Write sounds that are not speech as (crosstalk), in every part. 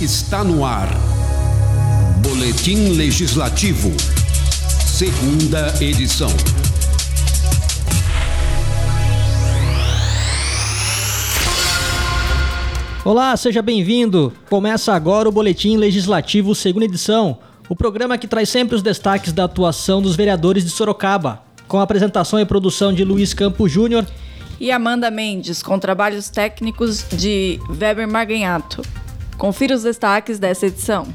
está no ar. Boletim Legislativo. Segunda edição. Olá, seja bem-vindo. Começa agora o Boletim Legislativo, segunda edição. O programa que traz sempre os destaques da atuação dos vereadores de Sorocaba, com a apresentação e produção de Luiz Campos Júnior e Amanda Mendes, com trabalhos técnicos de Weber Marganhato. Confira os destaques dessa edição.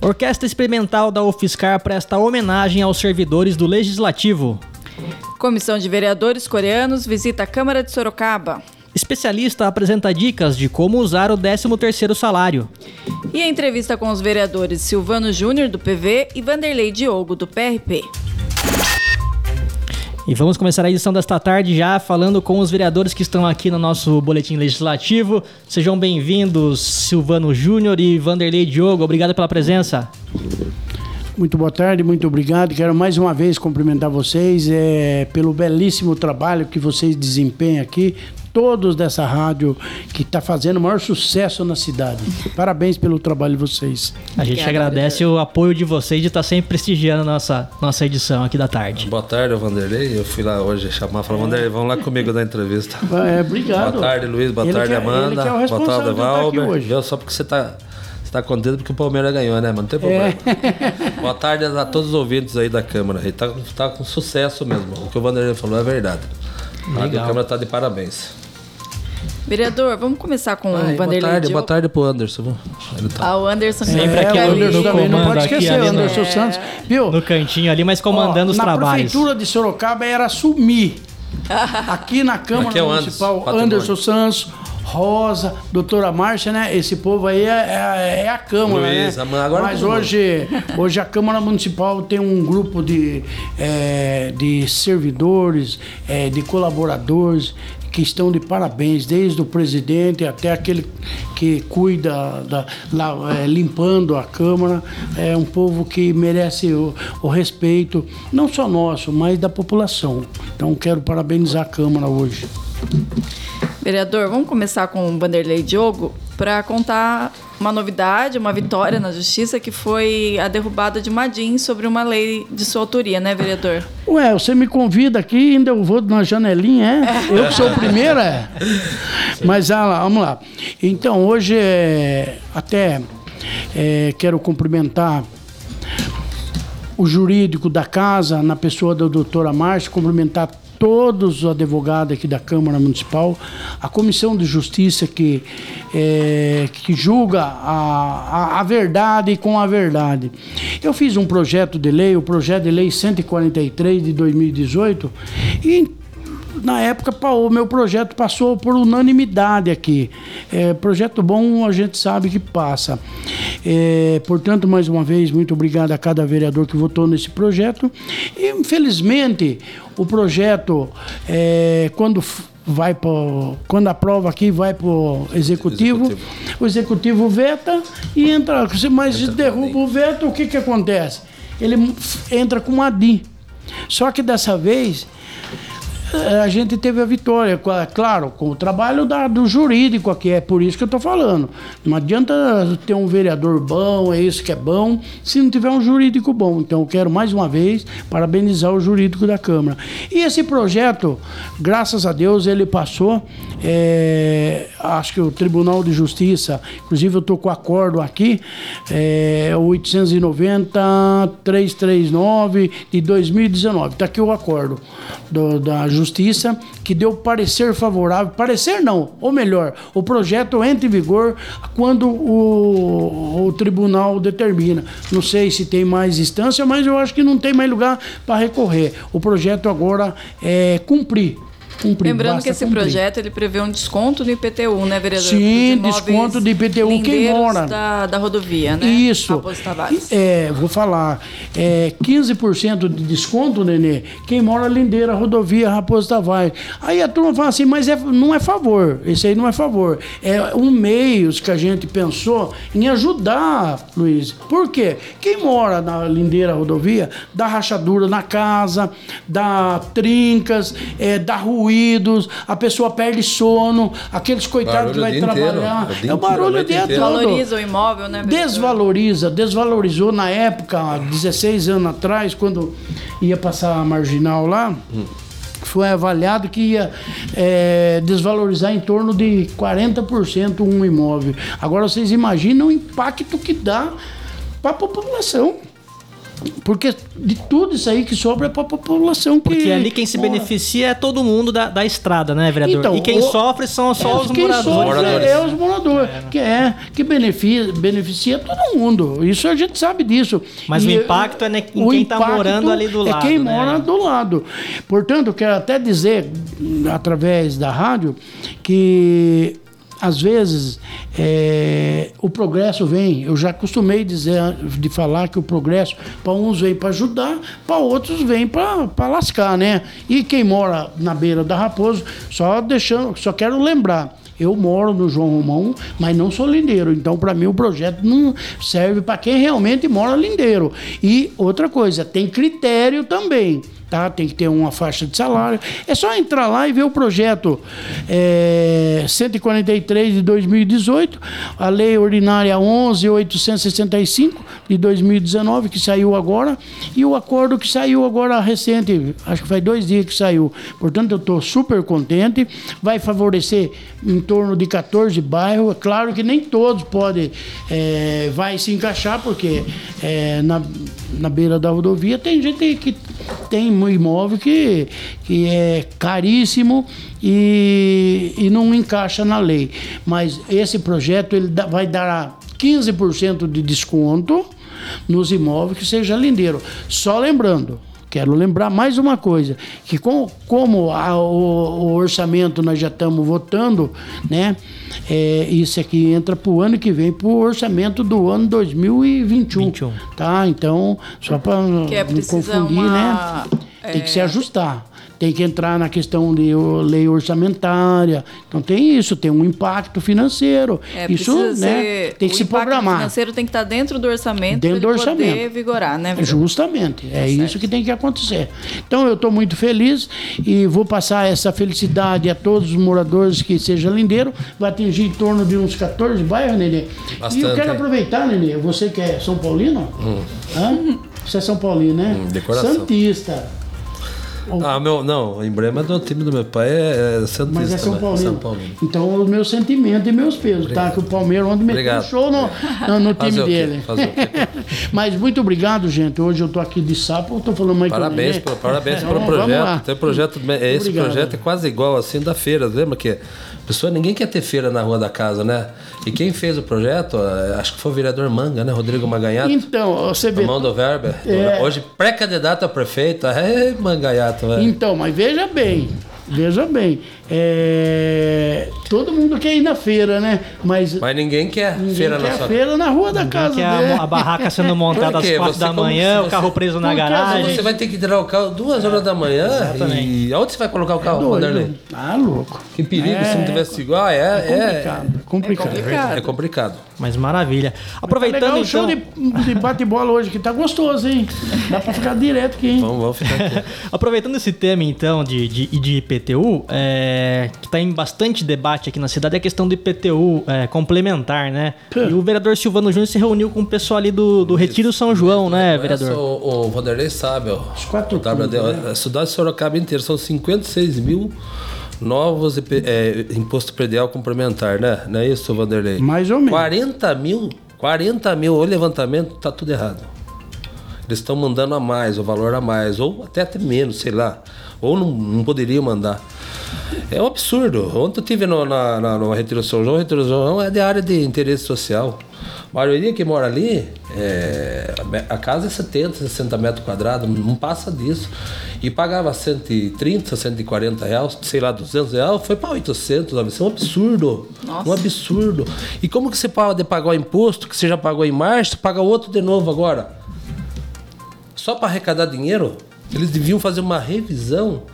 Orquestra Experimental da UFSCar presta homenagem aos servidores do Legislativo. Comissão de Vereadores Coreanos visita a Câmara de Sorocaba. Especialista apresenta dicas de como usar o 13º salário. E a entrevista com os vereadores Silvano Júnior, do PV, e Vanderlei Diogo, do PRP. E vamos começar a edição desta tarde já falando com os vereadores que estão aqui no nosso boletim legislativo. Sejam bem-vindos, Silvano Júnior e Vanderlei Diogo. Obrigado pela presença. Muito boa tarde, muito obrigado. Quero mais uma vez cumprimentar vocês é, pelo belíssimo trabalho que vocês desempenham aqui todos dessa rádio que está fazendo o maior sucesso na cidade. Parabéns pelo trabalho de vocês. A gente agradece o apoio de vocês de estar tá sempre prestigiando a nossa, nossa edição aqui da tarde. Boa tarde, Vanderlei. Eu fui lá hoje chamar, falar, Vanderlei, vamos lá comigo dar entrevista. (laughs) É, obrigado. Boa tarde, Luiz. Boa ele tarde, é- Amanda. É boa tarde, Valber. Só porque você está você tá contente porque o Palmeiras ganhou, né, mano? Não tem problema. É. (laughs) Boa tarde a todos os ouvintes aí da Câmara. Ele tá, tá com sucesso mesmo. O que o Vanderlei falou é verdade. A Câmara tá de parabéns. Vereador, vamos começar com Ai, o Vanderlei. Boa tarde, boa tarde pro Anderson. Ele tá... Ah, o Anderson Sempre aqui, é, o Anderson também não pode esquecer, o Anderson no, Santos, viu? No cantinho ali, mas comandando Ó, os na trabalhos. Na prefeitura de Sorocaba era assumir. (laughs) Aqui na Câmara aqui é Municipal, Anderson, Anderson Santos, Rosa, doutora Márcia, né? Esse povo aí é, é, é a Câmara, Luiz, né? Agora Mas hoje, hoje a Câmara Municipal tem um grupo de, é, de servidores, é, de colaboradores que estão de parabéns, desde o presidente até aquele que cuida, da, lá, é, limpando a Câmara. É um povo que merece o, o, respeito, não só nosso, mas da população. Então quero parabenizar a Câmara hoje. Vereador, vamos começar com o Vanderlei Diogo para contar uma novidade, uma vitória na justiça, que foi a derrubada de Madim sobre uma lei de sua autoria, né, vereador? Ué, você me convida aqui ainda eu vou na janelinha, é? Eu que sou o primeiro, é? Mas ah, vamos lá. Então, hoje é, até é, quero cumprimentar o jurídico da casa, na pessoa da doutora Márcia, cumprimentar todos os advogados aqui da Câmara Municipal, a Comissão de Justiça que, é, que julga a, a, a, verdade com a verdade. Eu fiz um projeto de lei, o projeto de lei 143 de 2018, e na época o meu projeto passou por unanimidade aqui. É, projeto bom a gente sabe que passa. É, portanto, mais uma vez, muito obrigado a cada vereador que votou nesse projeto. E, infelizmente, o projeto, é, quando vai para quando aprova aqui vai para o executivo, o executivo veta e entra mas entra derruba o veto o que que acontece ele entra com uma DIN só que dessa vez a gente teve a vitória, claro, com o trabalho da, do jurídico aqui, é por isso que eu estou falando. Não adianta ter um vereador bom, é isso que é bom, se não tiver um jurídico bom. Então eu quero mais uma vez parabenizar o jurídico da Câmara. E esse projeto, graças a Deus, ele passou. É, acho que o Tribunal de Justiça, inclusive eu estou com o acordo aqui, é, 890-339 de 2019. Está aqui o acordo do, da Justiça Justiça, que deu parecer favorável. Parecer não, ou melhor, o projeto entra em vigor quando o, o tribunal determina. Não sei se tem mais instância, mas eu acho que não tem mais lugar para recorrer. O projeto agora é cumprir cumprir. Lembrando que esse cumprir. projeto ele prevê um desconto no IPTU, né, vereador? Sim, desconto de IPTU quem mora. Da, da rodovia, né? Isso. É, vou falar. É, 15% de desconto, Nenê, quem mora lindeira, rodovia Raposo Tavares. Aí a turma fala assim, mas é, não é favor. Esse aí não é favor. É um meio que a gente pensou em ajudar, Luiz. Por quê? Quem mora na lindeira rodovia dá rachadura na casa, dá trincas, é, dá ruído ruídos, a pessoa perde sono, aqueles coitados que vai trabalhar. Inteiro, é o barulho o dia todo. Desvaloriza o imóvel, né? Desvaloriza, desvalorizou na época, 16 anos atrás, quando ia passar a marginal lá. Hum foi avaliado que ia é, desvalorizar em torno de 40% um imóvel. Agora vocês imaginam o impacto que dá para a população. Porque de tudo isso aí que sobra é para a população que. Porque ali quem se beneficia é todo mundo da, da estrada, né, vereador? Então, e quem o, sofre são só é, os moradores. Sofre é, os moradores. É. Que é, que beneficia, beneficia todo mundo. Isso a gente sabe disso. Mas e, o impacto é em quem está morando ali do lado. É quem né? mora do lado. Portanto, quero até dizer, através da rádio, que às vezes é, o progresso vem, eu já costumei dizer, de falar que o progresso para uns vem para ajudar, para outros vem para lascar, né? E quem mora na beira da Raposo, só deixando, só quero lembrar, eu moro no João Romão, mas não sou lindeiro. Então, para mim, o projeto não serve para quem realmente mora lindeiro. E outra coisa, tem critério também tá? Tem que ter uma faixa de salário. É só entrar lá e ver o projeto é, 143 de 2018, a lei ordinária 11865 de 2019 que saiu agora e o acordo que saiu agora recente, acho que faz dois dias que saiu. Portanto, eu estou super contente. Vai favorecer em torno de 14 bairros. É claro que nem todos podem, é, vai se encaixar porque é, na, na beira da rodovia tem gente que tem um imóvel que, que é caríssimo e, e não encaixa na lei. Mas esse projeto ele vai dar 15% de desconto nos imóveis que seja lindeiro. Só lembrando, Quero lembrar mais uma coisa, que com, como a, o, o, orçamento nós já estamos votando, né? É, isso aqui entra para o ano que vem, para o orçamento do ano 2021. 21. Tá? Então, só para não confundir, uma... né? Tem que se é. ajustar tem que entrar na questão de lei orçamentária. Então tem isso, tem um impacto financeiro. É, isso né, tem que se programar. O financeiro tem que estar dentro do orçamento dentro do orçamento. poder vigorar, né? Justamente, é tá isso que tem que acontecer. Então eu estou muito feliz e vou passar essa felicidade a todos os moradores que seja lindeiro. Vai atingir em torno de uns 14 bairros, Nenê. Bastante, e eu quero aproveitar, Nenê, você que é São Paulino? Hum. Hã? Você é São Paulino, né? Hum, decoração. Santista. Ah, meu, não, o emblema do time do meu pai é, é Santista, Mas é São né? Paulino. São Paulino. Então, o meu sentimento e meus pesos, tá? obrigado. tá? Que o Palmeiras onde meteu show no, no, no time dele. (laughs) Mas muito obrigado, gente. Hoje eu tô aqui de sapo, eu tô falando mais Parabéns, pro, parabéns então, pelo projeto. Tem projeto. Esse obrigado. projeto é quase igual assim da feira. Lembra que pessoa, ninguém quer ter feira na rua da casa, né? E quem fez o projeto, eh, acho que foi o vereador Manga, né? Rodrigo Maganhato. Então, você vê. Mão do Verber. É... Hoje pré-candidato a prefeito. É Manganhato, velho. Então, mas veja bem. Veja bem, é... todo mundo quer ir na feira, né? Mas, Mas ninguém quer ninguém feira quer na sua... feira na rua da ninguém casa quer dele. A, a barraca sendo montada às quatro da manhã, o carro preso na garagem. Você vai ter que tirar o carro duas horas da manhã. Exatamente. E aonde você vai colocar o carro, é Vanderlei? Ah, louco. Que perigo é... se não tivesse igual. Ah, é, é, complicado, complicado. É complicado. É complicado. Mas maravilha. Aproveitando tá legal, então... o show de, de (laughs) bate-bola hoje, que tá gostoso, hein? Dá pra ficar direto aqui, hein? Vamos, vamos ficar aqui. (laughs) Aproveitando esse tema, então, de, de, de IPTU, é, que tá em bastante debate aqui na cidade, é a questão do IPTU é, complementar, né? E o vereador Silvano Júnior se reuniu com o pessoal ali do, do Retiro São João, né, vereador? O, o Vanderlei sabe, ó. Os quatro o né? A cidade de Sorocaba inteira são 56 mil novos é, imposto predial complementar, né? Não é isso, Vanderlei? Mais ou menos. 40 mil, 40 mil, o levantamento tá tudo errado. Eles estão mandando a mais, o valor a mais, ou até, até menos, sei lá. Ou não, não poderiam mandar. É um absurdo. Ontem eu estive no, na, na, no Retiro São João, o Retiro São João é de área de interesse social. A maioria que mora ali, é, a casa é 70, 60 metros quadrados, não passa disso. E pagava 130, 140 reais, sei lá, 200 reais, foi para 800, 900. É um absurdo. Nossa. Um absurdo. E como que você pode pagar o imposto que você já pagou em março, paga outro de novo agora? Só para arrecadar dinheiro? Eles deviam fazer uma revisão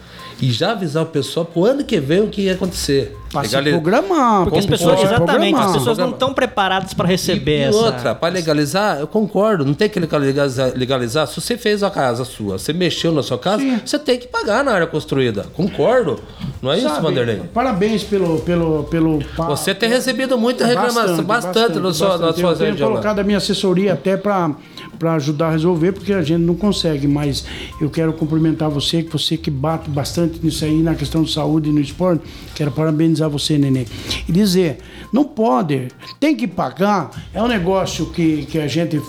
e já avisar o pessoal pro ano que vem o que ia acontecer. Para se programar. Porque as pessoas, exatamente, as pessoas não estão preparadas para receber e, e essa... outra, para legalizar, eu concordo, não tem que legalizar, legalizar. Se você fez a casa sua, você mexeu na sua casa, Sim. você tem que pagar na área construída. Concordo. Não é Sabe, isso, Vanderlei? Parabéns pelo... pelo, pelo você tem recebido muita reclamação, bastante, bastante, bastante, na sua, bastante. na sua Eu tenho colocado a minha assessoria até para para ajudar a resolver, porque a gente não consegue. Mas eu quero cumprimentar você, que você que bate bastante nisso aí, na questão de saúde e no esporte. Quero parabenizar você, Nenê. E dizer, não pode, tem que pagar. É um negócio que, que a gente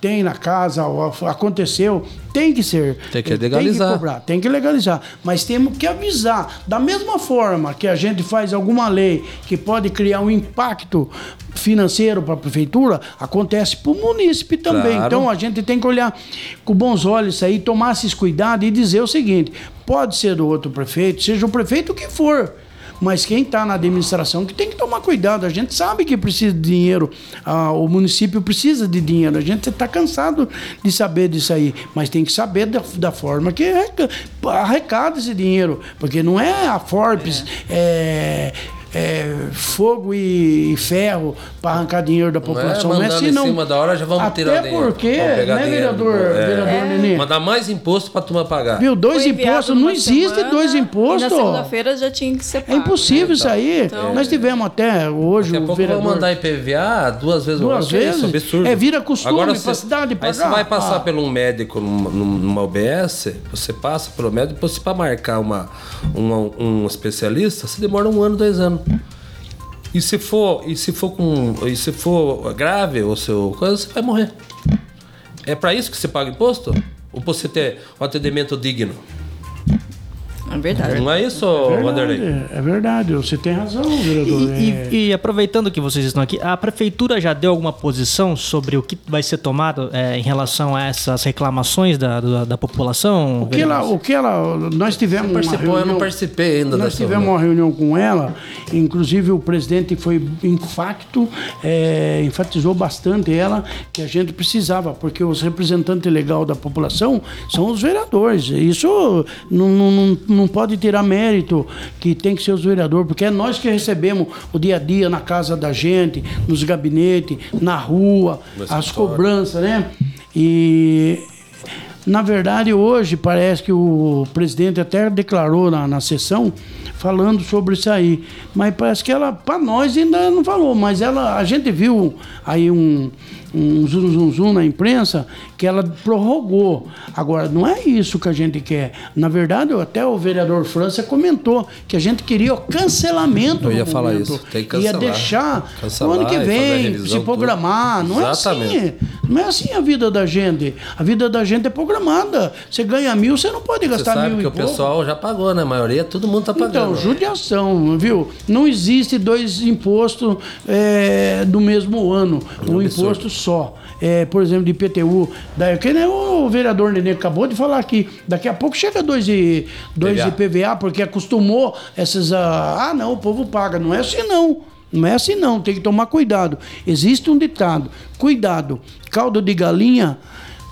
tem na casa, aconteceu, tem que ser. Tem que legalizar. Tem que cobrar, tem que legalizar. Mas temos que avisar. Da mesma forma que a gente faz alguma lei que pode criar um impacto financeiro para a prefeitura, acontece para o munícipe também. Claro. Então a gente tem que olhar com bons olhos isso aí, tomar esses cuidados e dizer o seguinte: pode ser do outro prefeito, seja o prefeito que for. Mas quem está na administração que tem que tomar cuidado. A gente sabe que precisa de dinheiro, ah, o município precisa de dinheiro. A gente está cansado de saber disso aí, mas tem que saber da, da forma que arrecada esse dinheiro, porque não é a Forbes. É. É, é, fogo e, ferro para arrancar dinheiro da população. Não é, não é assim, não. em cima da hora já vamos Até tirar dinheiro. porque, né, vereador, é. vereador é. Nenê? Mandar mais imposto para a turma pagar. Viu, dois impostos, não existe semana, dois impostos. na segunda-feira já tinha que ser pago. É impossível né? isso aí. Então, Nós tivemos até hoje Daqui a o vereador... mandar IPVA duas vezes Duas vezes? Isso, absurdo. É, vira costume para a cidade pagar. Aí você vai passar ah. pelo um médico numa, numa OBS, você passa pelo médico, você para marcar uma, uma, um especialista, você demora um ano, dois anos. E se for, e se for com, e se for grave o seu coisa, você vai morrer. É para isso que você paga imposto? Ou você ter um atendimento digno? É verdade. Não é isso, é verdade, Vanderlei? É verdade, você tem razão, vereador. E, é... e, e, aproveitando que vocês estão aqui, a prefeitura já deu alguma posição sobre o que vai ser tomado é, em relação a essas reclamações da, da, da população? O que, ela, o que ela. Nós tivemos. Participou, uma reunião, eu não participei ainda Nós tivemos uma reunião com ela, inclusive o presidente foi infacto, é, enfatizou bastante ela que a gente precisava, porque os representantes legais da população são os vereadores. Isso não, não, não não pode tirar mérito que tem que ser os vereadores, porque é nós que recebemos o dia a dia na casa da gente, nos gabinetes, na rua, as cobranças, né? E na verdade, hoje parece que o presidente até declarou na, na sessão falando sobre isso aí. Mas parece que ela, para nós, ainda não falou. Mas ela, a gente viu aí um, um zum, zum, zum na imprensa que ela prorrogou. Agora, não é isso que a gente quer. Na verdade, até o vereador França comentou que a gente queria o cancelamento. Eu ia falar isso. Tem que cancelar. Ia deixar cancelar, o ano que vem, se programar. Não Exatamente. é assim. Não é assim a vida da gente. A vida da gente é programada. Você ganha mil, você não pode gastar você sabe mil. que o pouco. pessoal já pagou, né? A maioria, todo mundo está pagando. Então, judiação, viu? Não existe dois impostos é, do mesmo ano. Um, um imposto só. É, por exemplo, de IPTU. Da, que nem o vereador Nenê acabou de falar aqui. Daqui a pouco chega dois de, dois de PVA, porque acostumou essas. Ah, não, o povo paga. Não é assim, não. Não é assim, não. Tem que tomar cuidado. Existe um ditado: cuidado, caldo de galinha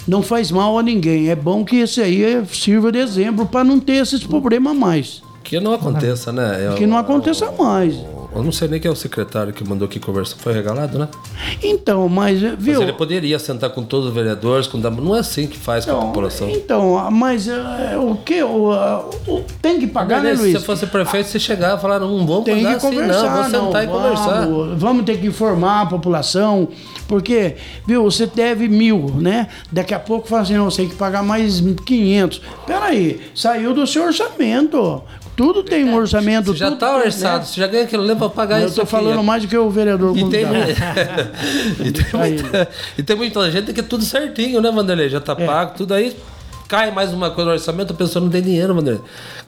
não faz mal a ninguém. É bom que esse aí sirva de exemplo para não ter esses problemas mais. Que não aconteça, né? É que não aconteça mais. Eu não sei nem quem é o secretário que mandou aqui conversar. Foi regalado, né? Então, mas, viu... Mas ele poderia sentar com todos os vereadores, com... não é assim que faz então, com a então, população. Então, mas uh, o que? O, uh, tem que pagar, né, Luiz? Se você fosse prefeito, você chegar e falar, não vamos tem pagar que assim, conversar, não, vou sentar não, e vamos, conversar. Vamos ter que informar a população, porque, viu, você deve mil, né? Daqui a pouco fala assim, não, você tem que pagar mais 500. Peraí, saiu do seu orçamento. Tudo tem um orçamento. Você já está orçado, né? você já ganha aquilo, leva para pagar Eu isso. Eu estou falando mais do que o vereador. E tem, (laughs) e, tem muita, e tem muita gente que é tudo certinho, né, Vanderlei? Já está é. pago, tudo aí. Cai mais uma coisa no orçamento, a pessoa não tem dinheiro, Vanderlei.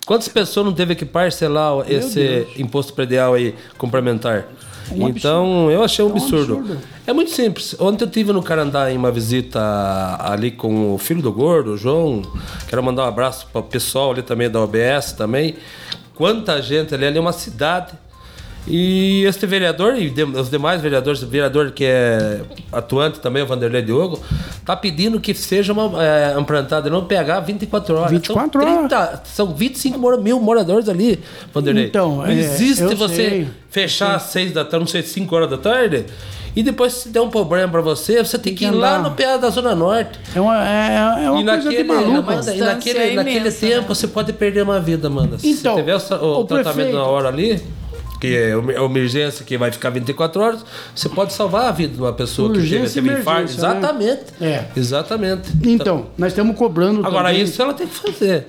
Quantas pessoas não teve que parcelar Meu esse Deus. imposto predial aí complementar? Um então, eu achei um, é um absurdo. absurdo. É muito simples. Ontem eu tive no Carandá em uma visita ali com o filho do gordo, o João. Quero mandar um abraço para o pessoal ali também da OBS também. Quanta gente ali, ali é uma cidade. E este vereador e os demais vereadores, o vereador que é atuante também, o Vanderlei Diogo, tá pedindo que seja uma é, implantada não pegar 24 horas. 24 são 30, horas. São 25 mil moradores ali, Vanderlei. Então, não é, existe você sei, fechar às 6 da tarde, não sei, 5 horas da tarde. E depois, se der um problema para você, você tem, tem que ir lá no pé da Zona Norte. É uma, é, é uma e coisa naquele, de maluco. e naquele, naquele tempo, né? você pode perder uma vida, mano. Então, se tiver o, o, o tratamento prefeito, na hora ali que é uma emergência que vai ficar 24 horas, você pode salvar a vida de uma pessoa urgência que teve, teve infarto. Né? Exatamente. Né? É. Exatamente. Então, então, nós estamos cobrando. Agora, também. isso ela tem que fazer.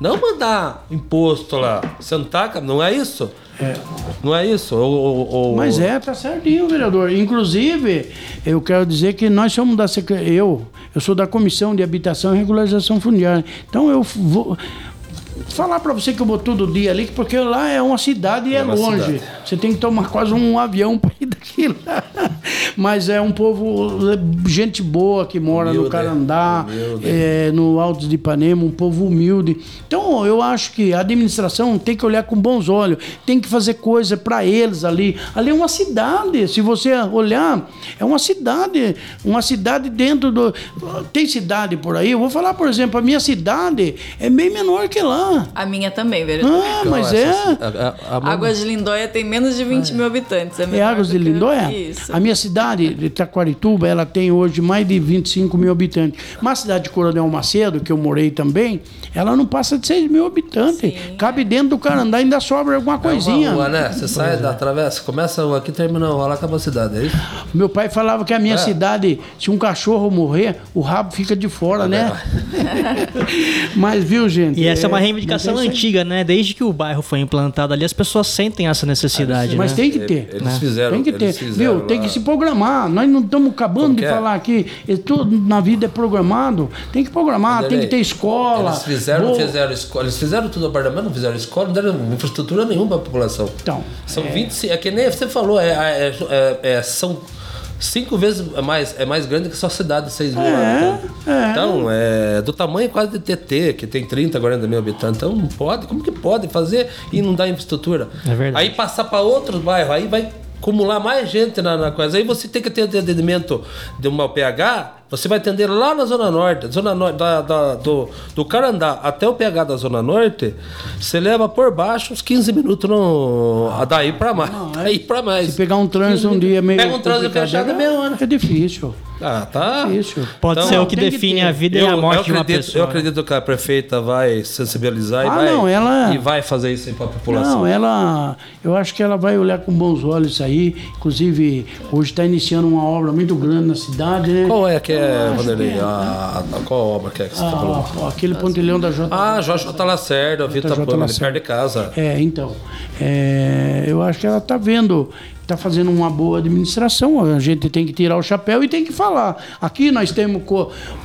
Não mandar imposto lá. Sentar, não é isso? É. Não é isso? Ou, ou, ou... Mas é, tá certinho, vereador. Inclusive, eu quero dizer que nós somos da eu, eu sou da Comissão de Habitação e Regularização Fundiária. Então eu vou falar para você que eu vou todo dia ali, porque lá é uma cidade e é, é longe. Cidade. Você tem que tomar quase um avião para ir daqui lá. (laughs) Mas é um povo, gente boa que mora humilde, no Carandá, é, no Alto de Ipanema, um povo humilde. Então eu acho que a administração tem que olhar com bons olhos, tem que fazer coisa para eles ali. Ali é uma cidade, se você olhar, é uma cidade, uma cidade dentro do. Tem cidade por aí, eu vou falar, por exemplo, a minha cidade é bem menor que lá. A minha também, vereador. Ah, mas é. A, a, a Águas de Lindóia tem menos de 20 mil habitantes. É, é Águas de Lindóia? Isso. A minha cidade, de Taquarituba, ela tem hoje mais de 25 mil habitantes. Mas a cidade de Coronel Macedo, que eu morei também, ela não passa de 6 mil habitantes. Sim. Cabe dentro do Carandá, ainda sobra alguma coisinha. É uma rua, né? Você sai da travessa, começa aqui termina lá acaba a cidade, é isso? Meu pai falava que a minha é. cidade, se um cachorro morrer, o rabo fica de fora, é né? (laughs) Mas viu, gente? E essa é uma reivindicação reivindicação antiga, né? Desde que o bairro foi implantado ali, as pessoas sentem essa necessidade. Mas né? tem que ter. Eles né? fizeram. Tem que ter. Viu? Tem que se programar. Nós não estamos acabando de é? falar aqui. Tudo na vida é programado. Tem que programar, tem que ter escola. Eles fizeram, Vou... fizeram escola. Eles fizeram tudo apartamento, não fizeram escola, não deram infraestrutura nenhuma para a população. Então. São é... 25. É que nem você falou, é, é, é, é são cinco vezes é mais, é mais grande que a sua cidade de 6 mil é, é, Então, é do tamanho quase de TT, que tem 30, 40 mil habitantes. Então, não pode. Como que pode fazer e não dar infraestrutura? É verdade. Aí passar para outros bairros, aí vai acumular mais gente na, na coisa. Aí você tem que ter atendimento de uma PH você vai atender lá na Zona Norte, Zona Norte da, da, do, do Carandá até o PH da Zona Norte, você leva por baixo uns 15 minutos no. Ah, daí para mais. Não, é, (laughs) daí para mais. Se pegar um trânsito um dia meio. Pega um trânsito fechado é meia hora. É difícil. Ah, tá. Difícil. Pode então, ser o que define que a vida eu, e a morte acredito, de uma pessoa. Eu acredito que a prefeita vai sensibilizar ah, e, vai, não, ela, e vai fazer isso para a população. Não, ela. Eu acho que ela vai olhar com bons olhos isso aí. Inclusive, hoje está iniciando uma obra muito grande na cidade, né? Qual é que é, Vanderlei? É. A, a, qual obra que é que você está falando? Aquele pontilhão da J. Ah, Jorge J. Lacerda, Vitor Pama, perto de casa. É, então. É, eu acho que ela está vendo está fazendo uma boa administração. A gente tem que tirar o chapéu e tem que falar. Aqui nós temos.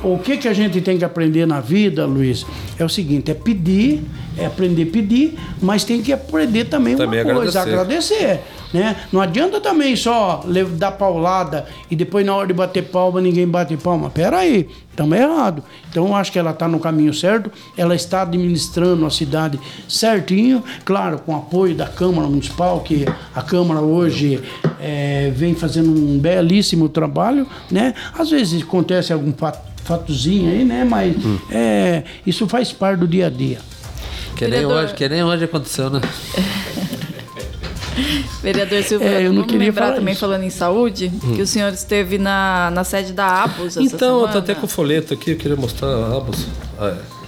O que, que a gente tem que aprender na vida, Luiz? É o seguinte: é pedir, é aprender a pedir, mas tem que aprender também, também uma coisa, agradecer. agradecer né? Não adianta também só dar paulada e depois na hora de bater palma ninguém bate palma. Pera aí, estamos errado. Então eu acho que ela está no caminho certo, ela está administrando a cidade certinho, claro, com apoio da Câmara Municipal, que a Câmara hoje é, vem fazendo um belíssimo trabalho, né? Às vezes acontece algum fatozinho aí, né? Mas hum. é, isso faz parte do dia a dia. Que nem, hoje, que nem hoje aconteceu, né? (laughs) (laughs) Vereador Silvio, é, eu não queria lembrar falar também isso. falando em saúde, hum. que o senhor esteve na, na sede da ABUS Então, eu tô até com o folheto aqui, eu queria mostrar a ABUS. Ah, é.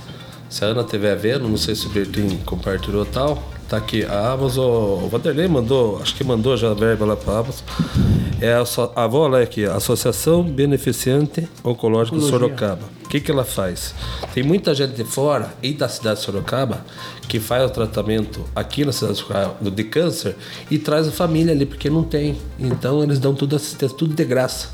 Se a Ana estiver vendo, não sei se o Bertin compartilhou tal. Tá aqui, a Abas, o Vanderlei mandou, acho que mandou já a verba lá para a Abas. É a, a avó lá aqui, Associação Beneficiante Oncológico Oncologia. Sorocaba. O que, que ela faz? Tem muita gente de fora e da cidade de Sorocaba que faz o tratamento aqui na cidade de Sorocaba de câncer e traz a família ali, porque não tem. Então eles dão tudo assistência, tudo de graça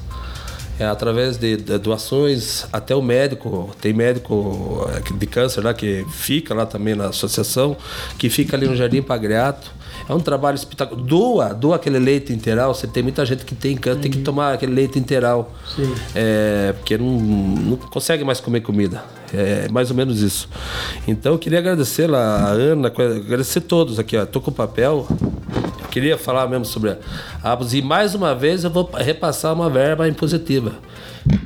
é, através de, de, doações, até o médico, tem médico é, de câncer lá que fica lá também na associação, que fica ali no Jardim Pagreato. É um trabalho espetacular. Doa, doa aquele leite integral. Você tem muita gente que tem câncer, tem que tomar aquele leite integral. É, porque não, não consegue mais comer comida. É mais ou menos isso. Então eu queria agradecer a Ana, agradecer todos aqui. Ó. Tô com o papel queria falar mesmo sobre a ABS. E mais uma vez eu vou repassar uma verba impositiva,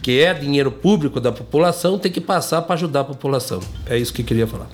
que é dinheiro público da população, tem que passar para ajudar a população. É isso que eu queria falar.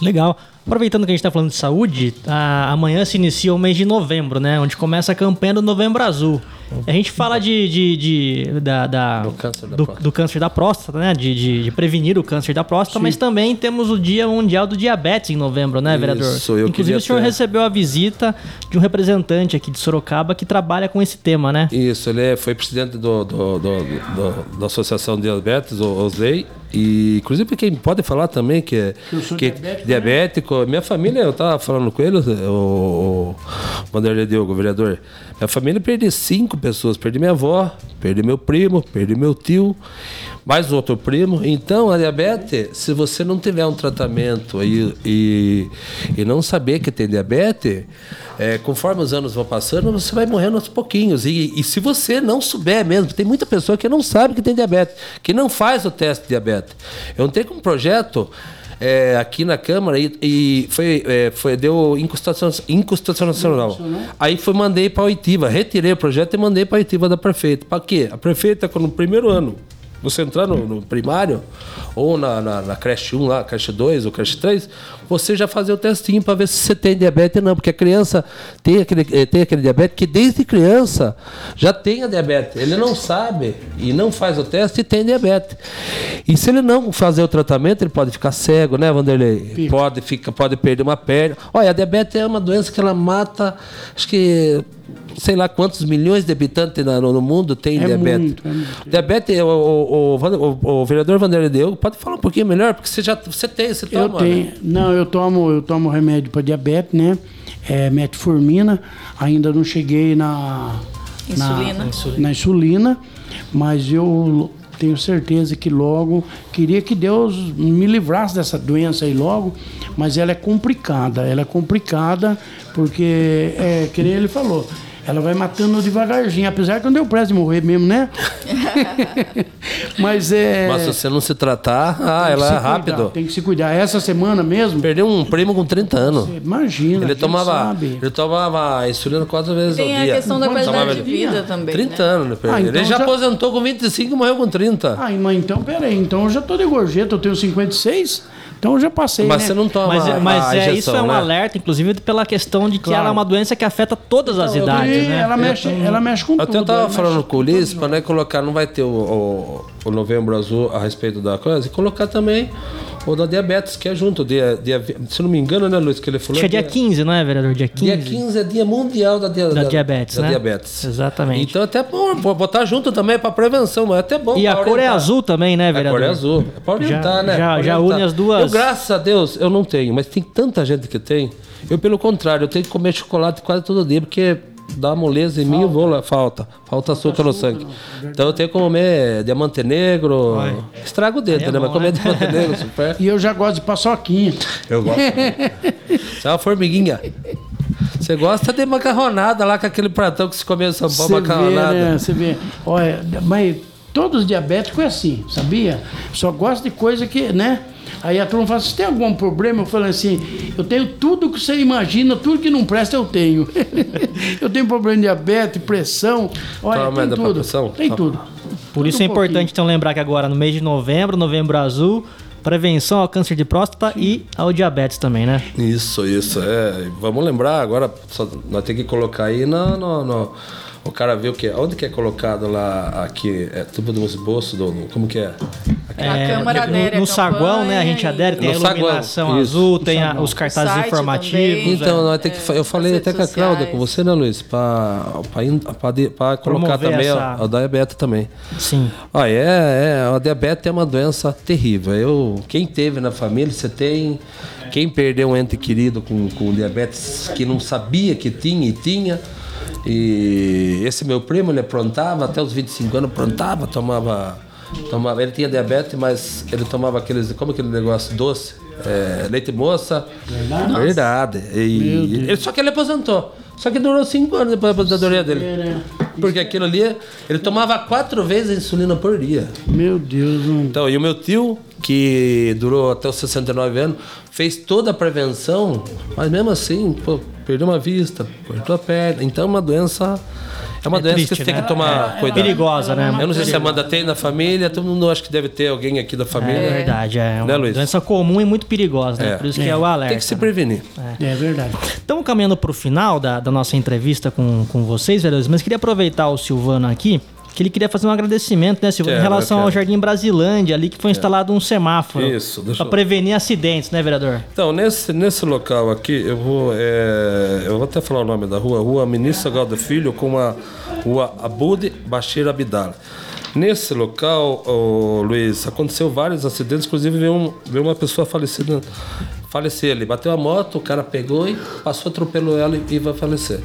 Legal. Aproveitando que a gente está falando de saúde, a, amanhã se inicia o mês de novembro, né? Onde começa a campanha do Novembro Azul. A gente fala de, de, de da, da, do, câncer da do, do, câncer da próstata, né? De, de, de, prevenir o câncer da próstata, Sim. mas também temos o Dia Mundial do Diabetes em novembro, né, vereador? Isso, eu Inclusive, o senhor ter... recebeu a visita de um representante aqui de Sorocaba que trabalha com esse tema, né? Isso, ele é, foi presidente do, do, do, da Associação de Diabetes, o OSEI, e inclusive quem pode falar também que é que diabético, diabético né? minha família, eu estava falando com ele, o, o Vanderlei Diogo, vereador. Minha família perdi cinco pessoas, perdi minha avó, perdi meu primo, perdi meu tio, mais outro primo. Então a diabetes, se você não tiver um tratamento e, e, e não saber que tem diabetes, é, conforme os anos vão passando, você vai morrendo aos pouquinhos. E, e, se você não souber mesmo, tem muita pessoa que não sabe que tem diabetes, que não faz o teste de diabetes. Eu tenho um projeto é, aqui na Câmara e, e foi, é, foi, deu inconstitucional. Aí foi, mandei para a Oitiva, retirei o projeto e mandei para a Oitiva da prefeita. Para quê? A prefeita, quando no primeiro ano, você entrar no, no primário, ou na, na, na, creche 1 lá, creche 2 ou creche 3, você já fazer o testinho para ver se você tem diabetes ou não. Porque a criança tem aquele, eh, tem aquele diabetes que desde criança já tem a diabetes. Ele não sabe e não faz o teste e tem diabetes. E se ele não fazer o tratamento, ele pode ficar cego, né, Vanderlei? Pode, fica, pode perder uma perna. Olha, a diabetes é uma doença que ela mata, acho que sei lá quantos milhões de habitantes no, mundo tem é diabetes. Muito, é muito. Diabetes, o, o, o, o, vereador Vanderlei Deu pode falar um pouquinho melhor, porque você já você tem, você toma. Eu tenho. Né? Não, eu tomo, eu tomo remédio para diabetes, né? É, metformina. Ainda não cheguei na insulina. Na, na insulina, mas eu tenho certeza que logo queria que Deus me livrasse dessa doença aí logo, mas ela é complicada, ela é complicada porque é, que nem ele falou, ela vai matando devagarzinho, apesar que não deu prazo de morrer mesmo, né? (laughs) Mas é. Mas se você não se tratar, ah, ela é rápido. Tem que se cuidar. Essa semana mesmo. Perdeu um primo com 30 anos. Você imagina. Ele tomava, ele tomava insulina quatro vezes Tem ao dia. Tem a questão da qualidade de vida também. 30 né? anos, ah, então ele já, já, aposentou com 25 e morreu com 30. Ah, mas então, peraí. Então eu já tô de gorjeta, eu tenho 56. Então eu já passei. Mas né? você não toma. Mas, mas a é, isso é um né? alerta, inclusive, pela questão de que claro. ela é uma doença que afeta todas as então, idades, né? Ela mexe, ela mexe com eu tudo. Eu tava falando com o Ulisses para né, colocar, não vai ter o, o, o novembro azul a respeito da coisa, e colocar também ou da diabetes, que é junto. Dia, dia, se não me engano, né, Luiz, que ele falou. Acho que é dia 15, não é, vereador? Dia 15. Dia 15 é dia mundial da, dia, da, da diabetes. Da né? diabetes. Exatamente. Então, até bom botar junto também para prevenção, mas é até bom. E a cor é azul também, né, vereador? A cor é azul. É para orientar, já, né? Já, já une as duas. Eu, graças a Deus, eu não tenho, mas tem tanta gente que tem. Eu, pelo contrário, eu tenho que comer chocolate quase todo dia, porque dá moleza em falta. mim, eu vou lá, falta. Falta açúcar, no sangue. Não, então eu tenho que comer diamante negro. Vai. Estraga o dedo, é né? Bom, Mas comer né? diamante negro, super. (laughs) E eu já gosto de paçoquinha. Eu gosto. Você (laughs) é uma formiguinha. Você gosta de macarronada lá com aquele pratão que se comeu em São Paulo, Cê macarronada. Vê, né? Você vê. Olha, mas todos os diabéticos é assim, sabia? Só gosta de coisa que, né? Aí a turma fala, você tem algum problema? Eu falo assim, eu tenho tudo que você imagina, tudo que não presta eu tenho. (laughs) eu tenho problema de diabetes, pressão, olha, tem tudo. Pressão? Tem tá. tudo. Por isso um é importante então lembrar que agora no mês de novembro, novembro azul, prevenção ao câncer de próstata Sim. e ao diabetes também, né? Isso, isso. É. Vamos lembrar agora, só, nós temos que colocar aí no, no, no o cara vê o que? Onde que é colocado lá aqui? É tubo do esboço do. Como que é? É, a Câmara adere no, no saguão, né? A gente adere, tem no a iluminação saguão, azul, tem a, os cartazes informativos. Então, é, que, é, eu falei até com a Cláudia, com você, né, Luiz? Para colocar também essa... a, a diabetes também. Sim. Ah, é, é, a diabetes é uma doença terrível. Eu, quem teve na família, você tem. Quem perdeu um ente querido com, com diabetes que não sabia que tinha e tinha e esse meu primo, ele aprontava, até os 25 anos, aprontava, tomava, tomava. Ele tinha diabetes, mas ele tomava aqueles. Como aquele negócio doce? É, leite moça. Verdade. Verdade. E, ele, só que ele aposentou. Só que durou cinco anos depois da aposentadoria dele. Porque aquilo ali, ele tomava quatro vezes a insulina por dia. Meu Deus. Então, e o meu tio, que durou até os 69 anos, fez toda a prevenção, mas mesmo assim, pô, perdeu uma vista, perdeu a perna. Então é uma doença é uma é doença triste, que você né? tem que tomar é, cuidado. É perigosa, né? Eu não sei se a Amanda tem na família, todo mundo acha que deve ter alguém aqui da família. É verdade, é uma né, doença comum e muito perigosa, né? É. Por isso que é o alerta. Tem que se prevenir. É, é verdade. Estamos caminhando para o final da, da nossa entrevista com, com vocês, vereadores, mas queria aproveitar o Silvano aqui que ele queria fazer um agradecimento, né, Silvio, em relação ao Jardim Brasilândia, ali que foi instalado um semáforo. Isso, para prevenir acidentes, né, vereador? Então, nesse, nesse local aqui, eu vou. É, eu vou até falar o nome da rua, Rua Ministro Galdo Filho, com a Rua Abud Bashir Abdala. Nesse local, oh, Luiz, aconteceu vários acidentes, inclusive veio, um, veio uma pessoa falecida, falecer ali. Bateu a moto, o cara pegou e passou, atropelou ela e, e vai falecer.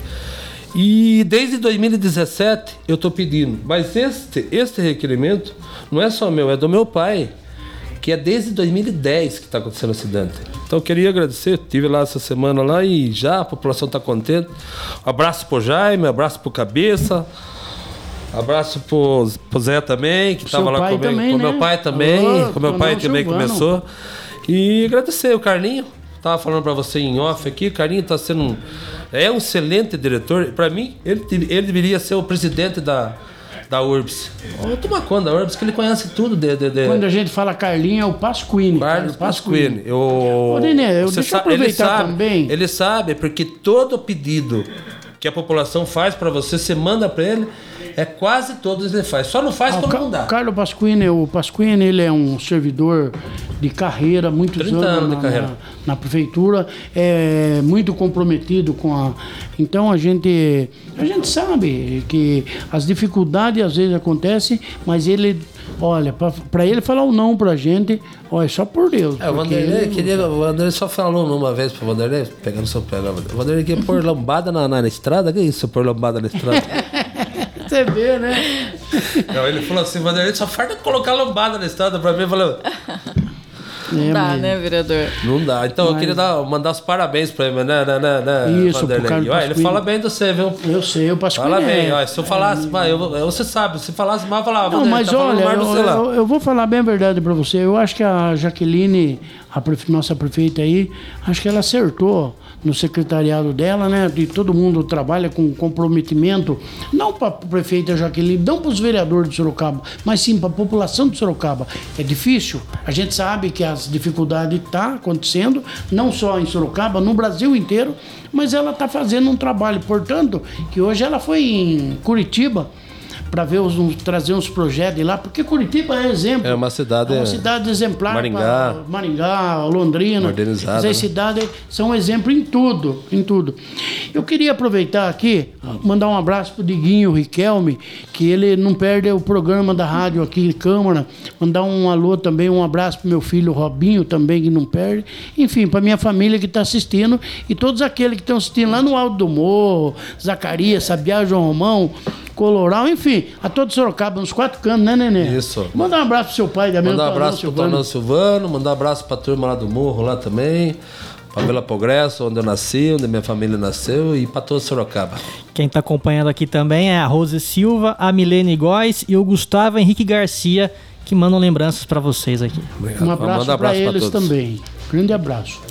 E desde 2017 eu estou pedindo, mas este, este requerimento não é só meu, é do meu pai, que é desde 2010 que está acontecendo o acidente. Então eu queria agradecer, tive lá essa semana lá e já a população está contente. Um abraço pro Jaime, um abraço pro Cabeça. Abraço pro, pro Zé também, que estava lá comigo. Também, com né? meu pai também. Alô, com meu pai também Silvano. começou. E agradecer o Carlinho. Tava falando para você em off aqui, o Carlinho está sendo um é um excelente diretor. Para mim, ele, ele deveria ser o presidente da, da URBS. Toma conta da URBS, que ele conhece tudo de, de, de... Quando a gente fala Carlinho, é o Pasquini. Carlos Pasquini. Eu... Ô, Nenê, eu, deixa eu aproveitar ele sabe, também. Ele sabe, porque todo pedido que a população faz para você, você manda para ele, é quase todos ele faz. Só não faz ah, quando não dá. Carlos Pasquini, o Pasquini, ele é um servidor de carreira, muitos 30 anos, anos na, de carreira. Na, na, prefeitura, é muito comprometido com a. Então a gente, a gente sabe que as dificuldades às vezes acontecem, mas ele Olha, para ele falar o um não pra gente, olha, só por Deus. É, o Vanderlei, ele... queria, o Vanderlei só falou uma vez pro Vanderlei, pegando seu pé O Vanderlei queria pôr lambada na, na, na estrada, que isso, pôr lambada na estrada? (laughs) Vê, né? Não, ele falou assim, Vanderlei, só falta colocar lambada na estrada pra mim. Eu falei, não dá, né, vereador? Não dá. Então Mas... eu queria dar, mandar os parabéns pra ele, né, né, né, né Isso, pro Carlos Ele fala bem do você, viu? Eu sei, eu passo Fala bem, é... se eu falasse, é... eu, você sabe, se falasse mal, eu falava. Não, mas tá olha, eu, eu, eu, vou falar bem a verdade pra você. Eu acho que a Jaqueline, a nossa prefeita aí, acho que ela acertou no secretariado dela, né? De todo mundo trabalha com comprometimento, não para o prefeito Jaqueline, não para os vereadores de Sorocaba, mas sim para a população de Sorocaba. É difícil, a gente sabe que as dificuldades estão tá acontecendo, não só em Sorocaba, no Brasil inteiro, mas ela está fazendo um trabalho. Portanto, que hoje ela foi em Curitiba para ver os, trazer uns projetos de lá, porque Curitiba é exemplo. É uma cidade. É uma cidade exemplar. Maringá. Maringá, Londrina. Modernizada. Essas né? cidades são exemplo em tudo, em tudo. Eu queria aproveitar aqui, mandar um abraço pro Diguinho Riquelme, que ele não perde o programa da rádio aqui em Câmara. Mandar um alô também, um abraço pro meu filho Robinho também, que não perde. Enfim, para minha família que está assistindo e todos aqueles que estão assistindo lá no Alto do Morro, Zacarias, Sabiá, João Romão, Coloral, enfim, a todo Sorocaba, nos quatro cantos, né, Nenê? Isso. Manda um abraço pro seu pai da Manda um abraço pro Tonão Silvano, mandar um abraço pra turma lá do Morro lá também. Pra Vila Progresso, onde eu nasci, onde minha família nasceu, e para todo Sorocaba. Quem está acompanhando aqui também é a Rose Silva, a Milene Góes e o Gustavo Henrique Garcia, que mandam lembranças para vocês aqui. Obrigado. Um abraço, para eles também. Grande abraço.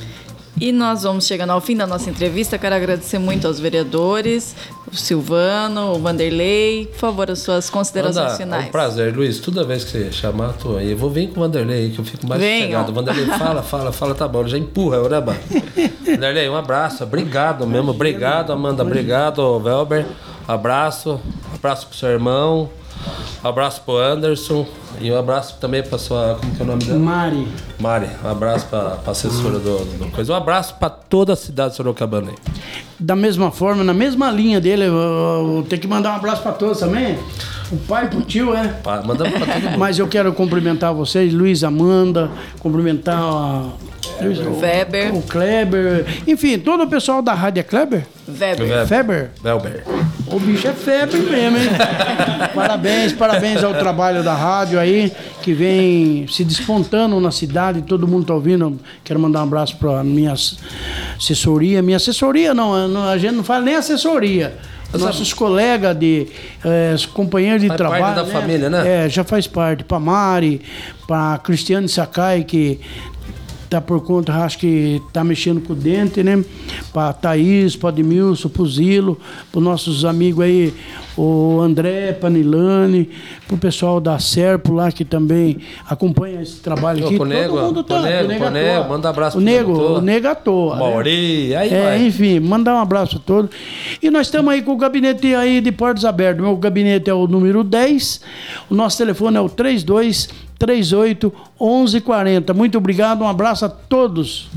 E nós vamos chegando ao fim da nossa entrevista. Quero agradecer muito aos vereadores, o Silvano, o Vanderlei. Por favor, as suas considerações Manda, finais. É um prazer, Luiz. Toda vez que você chamar, tô aí. Eu vou vir com o Vanderlei que eu fico mais Venham. chegado. O Vanderlei (laughs) fala, fala, fala, tá bom. Já empurra, né, mano? Vanderlei, um abraço. Obrigado mesmo. Obrigado, Amanda. Obrigado, Velber. Abraço. Abraço pro seu irmão. Abraço pro Anderson. E um abraço também para sua. Como que é o nome dela? Mari. Mari. Um abraço para a assessora do, do, coisa. Um abraço para toda a cidade de Sorocabana. Da mesma forma, na mesma linha dele, eu, eu tenho que mandar um abraço para todos também. O pai pro tio, é? Mandamos para todo mundo. (laughs) Mas eu quero cumprimentar vocês, Luiz Amanda, cumprimentar a o Weber. O Kleber. Enfim, todo o pessoal da rádio é Kleber? Weber. Weber. Weber. O bicho é febre mesmo, hein? (laughs) parabéns, parabéns ao trabalho da rádio aí, que vem se despontando na cidade, todo mundo tá ouvindo. Quero mandar um abraço para minha assessoria. Minha assessoria não, a gente não fala nem assessoria. nossos colegas de é, companheiros de faz trabalho. Parte da né? família, né? É, já faz parte. Para Mari, para Cristiane Sakai, que tá por conta, acho que tá mexendo com o dente, né? Para Thaís, para Admilson, para o Zilo, para nossos amigos aí, o André, Panilane, para o pessoal da Serpo lá que também acompanha esse trabalho aqui. Todo nego, mundo tá. Nego, o nego, manda um abraço o nego, o nego à toa. Mauri, né? aí é, vai. Enfim, mandar um abraço a todos. E nós estamos aí com o gabinete aí de portas abertas. Meu gabinete é o número 10, o nosso telefone é o 32 38 1140. Muito obrigado, um abraço a todos.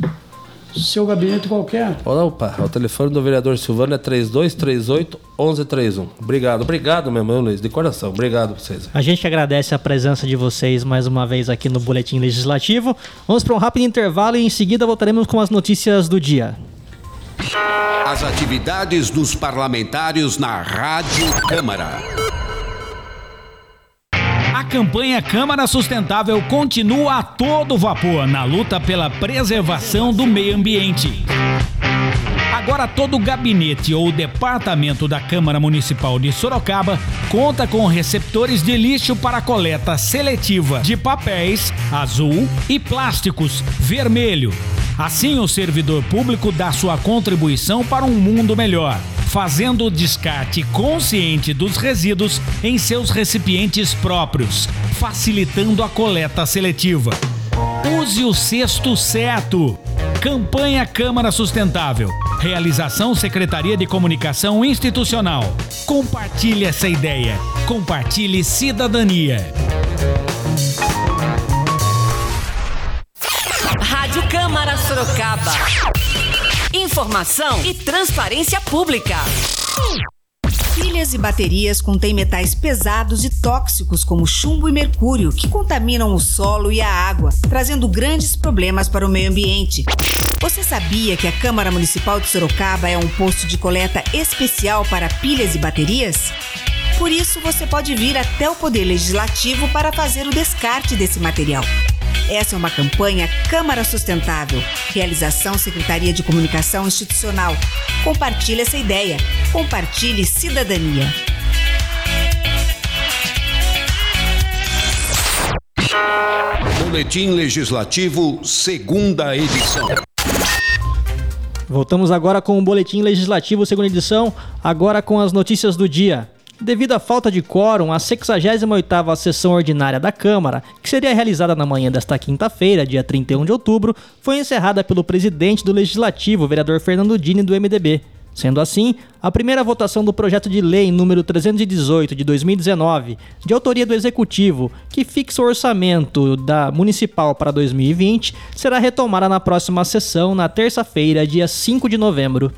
Seu gabinete qualquer. Opa, o telefone do vereador Silvano é 3238 1131. Obrigado, obrigado mesmo, Luiz, de coração. Obrigado a vocês. A gente agradece a presença de vocês mais uma vez aqui no Boletim Legislativo. Vamos para um rápido intervalo e em seguida voltaremos com as notícias do dia. As atividades dos parlamentares na Rádio Câmara. A campanha Câmara Sustentável continua a todo vapor na luta pela preservação do meio ambiente. Agora todo o gabinete ou departamento da Câmara Municipal de Sorocaba conta com receptores de lixo para coleta seletiva de papéis azul e plásticos vermelho. Assim o servidor público dá sua contribuição para um mundo melhor fazendo o descarte consciente dos resíduos em seus recipientes próprios, facilitando a coleta seletiva. Use o cesto certo. Campanha Câmara Sustentável. Realização Secretaria de Comunicação Institucional. Compartilhe essa ideia. Compartilhe cidadania. Rádio Câmara Sorocaba. Informação e transparência pública. Pilhas e baterias contêm metais pesados e tóxicos como chumbo e mercúrio, que contaminam o solo e a água, trazendo grandes problemas para o meio ambiente. Você sabia que a Câmara Municipal de Sorocaba é um posto de coleta especial para pilhas e baterias? Por isso, você pode vir até o Poder Legislativo para fazer o descarte desse material. Essa é uma campanha Câmara Sustentável. Realização Secretaria de Comunicação Institucional. Compartilhe essa ideia. Compartilhe cidadania. Boletim Legislativo, segunda edição. Voltamos agora com o Boletim Legislativo, segunda edição, agora com as notícias do dia. Devido à falta de quórum, a 68ª sessão ordinária da Câmara, que seria realizada na manhã desta quinta-feira, dia 31 de outubro, foi encerrada pelo presidente do Legislativo, vereador Fernando Dini, do MDB. Sendo assim, a primeira votação do projeto de lei número 318 de 2019, de autoria do Executivo, que fixa o orçamento da municipal para 2020, será retomada na próxima sessão, na terça-feira, dia 5 de novembro.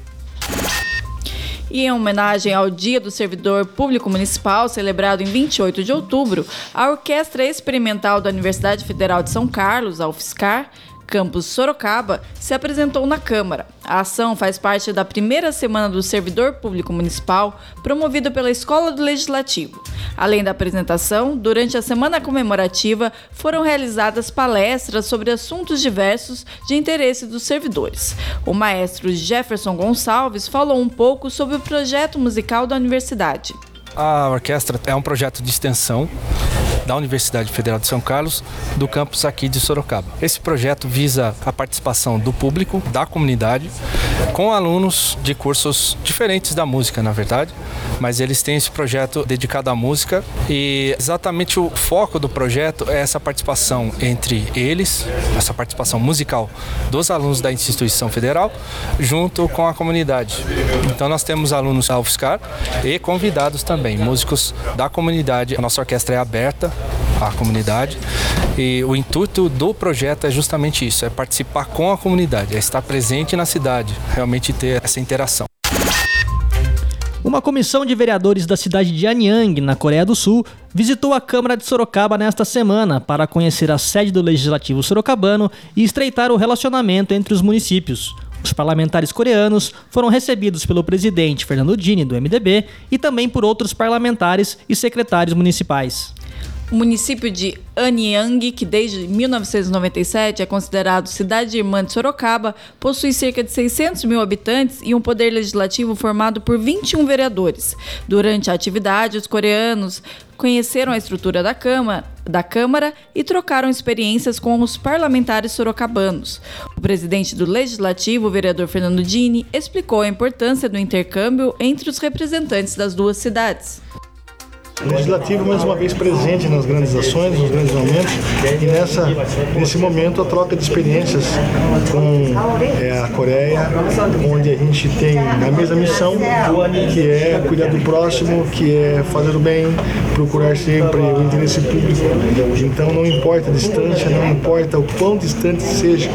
E em homenagem ao Dia do Servidor Público Municipal, celebrado em 28 de outubro, a Orquestra Experimental da Universidade Federal de São Carlos, a UFSCar, campus Sorocaba, se apresentou na Câmara. A ação faz parte da primeira semana do Servidor Público Municipal, promovida pela Escola do Legislativo. Além da apresentação, durante a semana comemorativa foram realizadas palestras sobre assuntos diversos de interesse dos servidores. O maestro Jefferson Gonçalves falou um pouco sobre o projeto musical da universidade. A orquestra é um projeto de extensão da Universidade Federal de São Carlos, do campus aqui de Sorocaba. Esse projeto visa a participação do público, da comunidade, com alunos de cursos diferentes da música, na verdade, mas eles têm esse projeto dedicado à música e exatamente o foco do projeto é essa participação entre eles, essa participação musical dos alunos da instituição federal, junto com a comunidade. Então nós temos alunos da UFSCar e convidados também, músicos da comunidade. A nossa orquestra é aberta à comunidade e o intuito do projeto é justamente isso, é participar com a comunidade, é estar presente na cidade, realmente ter essa interação. Uma comissão de vereadores da cidade de Anyang, na Coreia do Sul, visitou a Câmara de Sorocaba nesta semana para conhecer a sede do Legislativo sorocabano e estreitar o relacionamento entre os municípios. Os parlamentares coreanos foram recebidos pelo presidente Fernando Dini, do MDB, e também por outros parlamentares e secretários municipais. O município de Anyang, que desde 1997 é considerado cidade irmã de Sorocaba, possui cerca de 600 mil habitantes e um poder legislativo formado por 21 vereadores. Durante a atividade, os coreanos conheceram a estrutura da Câmara, da Câmara e trocaram experiências com os parlamentares sorocabanos. O presidente do Legislativo, o vereador Fernando Dini, explicou a importância do intercâmbio entre os representantes das duas cidades. Legislativo mais uma vez presente nas grandes ações, nos grandes momentos e nessa nesse momento a troca de experiências com é, a Coreia, onde a gente tem a mesma missão, que é cuidar do próximo, que é fazer o bem, procurar sempre o interesse público. Então não importa a distância, não importa o quão distante seja,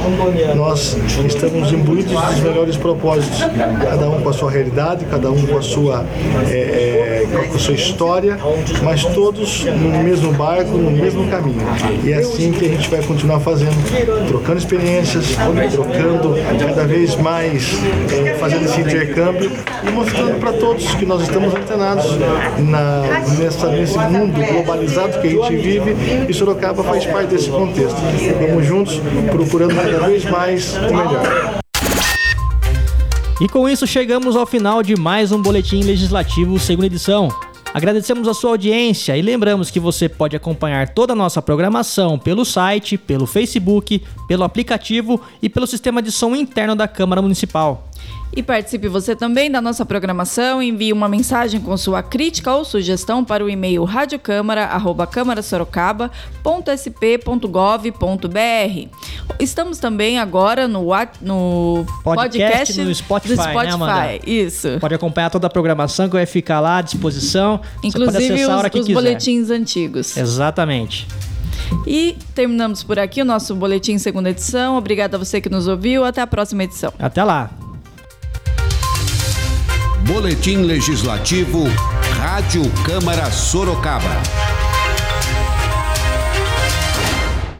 nós estamos imbuídos dos melhores propósitos, cada um com a sua realidade, cada um com a sua, é, é, com a sua história mas todos no mesmo barco, no mesmo caminho. E é assim que a gente vai continuar fazendo, trocando experiências, trocando cada vez mais, é, fazendo esse intercâmbio e mostrando para todos que nós estamos antenados na, nessa, nesse mundo globalizado que a gente vive e Sorocaba faz parte desse contexto. Vamos juntos procurando cada vez mais o melhor. E com isso chegamos ao final de mais um Boletim Legislativo, segunda edição. Agradecemos a sua audiência e lembramos que você pode acompanhar toda a nossa programação pelo site, pelo Facebook, pelo aplicativo e pelo sistema de som interno da Câmara Municipal. E participe você também da nossa programação. Envie uma mensagem com sua crítica ou sugestão para o e-mail radiocâmara.câmara.sorocaba.sp.gov.br. Estamos também agora no, no podcast, podcast no Spotify, do Spotify. Né, Isso. Pode acompanhar toda a programação que vai ficar lá à disposição. Inclusive os, os boletins antigos. Exatamente. E terminamos por aqui o nosso boletim segunda edição. Obrigada a você que nos ouviu. Até a próxima edição. Até lá. Boletim Legislativo, Rádio Câmara Sorocaba.